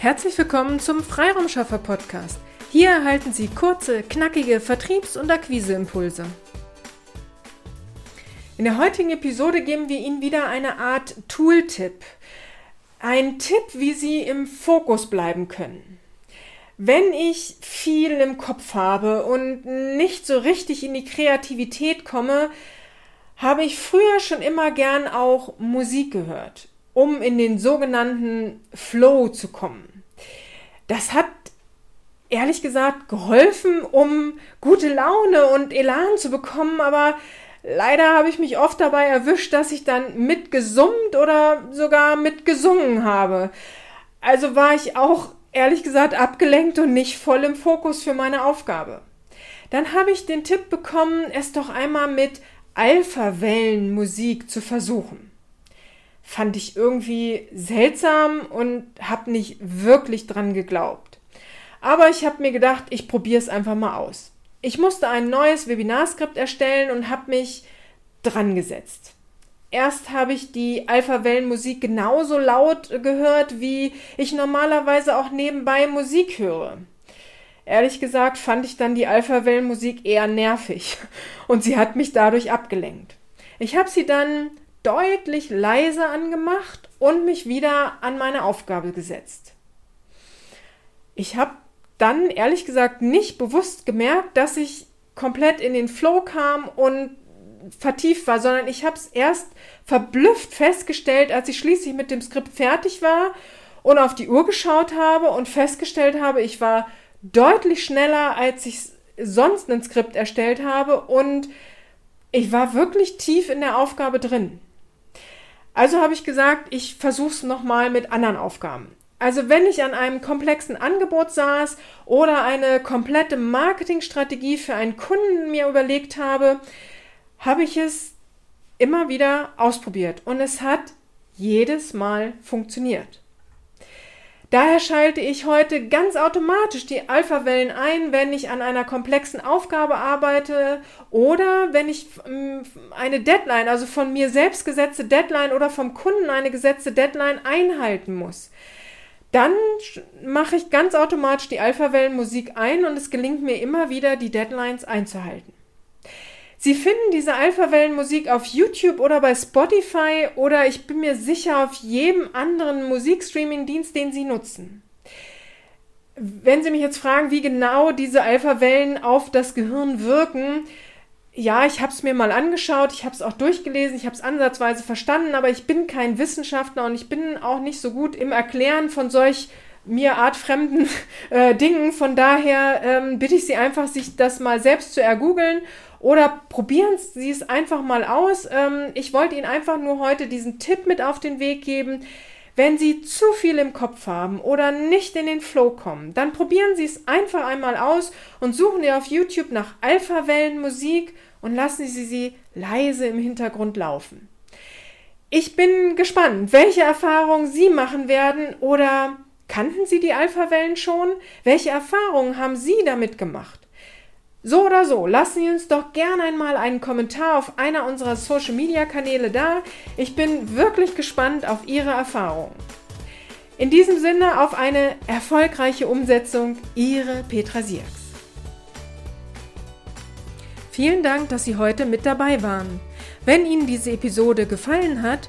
Herzlich willkommen zum Freiraumschaffer Podcast. Hier erhalten Sie kurze, knackige Vertriebs- und Akquiseimpulse. In der heutigen Episode geben wir Ihnen wieder eine Art Tooltip. Ein Tipp, wie Sie im Fokus bleiben können. Wenn ich viel im Kopf habe und nicht so richtig in die Kreativität komme, habe ich früher schon immer gern auch Musik gehört, um in den sogenannten Flow zu kommen. Das hat ehrlich gesagt geholfen, um gute Laune und Elan zu bekommen, aber leider habe ich mich oft dabei erwischt, dass ich dann mitgesummt oder sogar mitgesungen habe. Also war ich auch ehrlich gesagt abgelenkt und nicht voll im Fokus für meine Aufgabe. Dann habe ich den Tipp bekommen, es doch einmal mit Alpha-Wellenmusik zu versuchen fand ich irgendwie seltsam und habe nicht wirklich dran geglaubt. Aber ich habe mir gedacht, ich probiere es einfach mal aus. Ich musste ein neues Webinarskript erstellen und habe mich dran gesetzt. Erst habe ich die Alpha-Wellenmusik genauso laut gehört, wie ich normalerweise auch nebenbei Musik höre. Ehrlich gesagt fand ich dann die Alpha-Wellenmusik eher nervig und sie hat mich dadurch abgelenkt. Ich habe sie dann deutlich leiser angemacht und mich wieder an meine Aufgabe gesetzt. Ich habe dann ehrlich gesagt nicht bewusst gemerkt, dass ich komplett in den Flow kam und vertieft war, sondern ich habe es erst verblüfft festgestellt, als ich schließlich mit dem Skript fertig war und auf die Uhr geschaut habe und festgestellt habe, ich war deutlich schneller, als ich sonst ein Skript erstellt habe und ich war wirklich tief in der Aufgabe drin. Also habe ich gesagt, ich versuche es nochmal mit anderen Aufgaben. Also wenn ich an einem komplexen Angebot saß oder eine komplette Marketingstrategie für einen Kunden mir überlegt habe, habe ich es immer wieder ausprobiert und es hat jedes Mal funktioniert. Daher schalte ich heute ganz automatisch die Alpha-Wellen ein, wenn ich an einer komplexen Aufgabe arbeite oder wenn ich ähm, eine Deadline, also von mir selbst gesetzte Deadline oder vom Kunden eine gesetzte Deadline einhalten muss. Dann mache ich ganz automatisch die Alpha-Wellen-Musik ein und es gelingt mir immer wieder, die Deadlines einzuhalten. Sie finden diese Alpha-Wellen-Musik auf YouTube oder bei Spotify oder ich bin mir sicher auf jedem anderen Musikstreaming-Dienst, den Sie nutzen. Wenn Sie mich jetzt fragen, wie genau diese Alpha-Wellen auf das Gehirn wirken, ja, ich habe es mir mal angeschaut, ich habe es auch durchgelesen, ich habe es ansatzweise verstanden, aber ich bin kein Wissenschaftler und ich bin auch nicht so gut im Erklären von solch mir artfremden äh, Dingen. Von daher ähm, bitte ich Sie einfach, sich das mal selbst zu ergoogeln oder probieren Sie es einfach mal aus. Ähm, ich wollte Ihnen einfach nur heute diesen Tipp mit auf den Weg geben. Wenn Sie zu viel im Kopf haben oder nicht in den Flow kommen, dann probieren Sie es einfach einmal aus und suchen Sie auf YouTube nach Alpha-Wellenmusik und lassen Sie sie leise im Hintergrund laufen. Ich bin gespannt, welche Erfahrungen Sie machen werden oder kannten Sie die Alpha-Wellen schon? Welche Erfahrungen haben Sie damit gemacht? So oder so, lassen Sie uns doch gerne einmal einen Kommentar auf einer unserer Social Media Kanäle da. Ich bin wirklich gespannt auf Ihre Erfahrungen. In diesem Sinne auf eine erfolgreiche Umsetzung, Ihre Petra Sierks. Vielen Dank, dass Sie heute mit dabei waren. Wenn Ihnen diese Episode gefallen hat,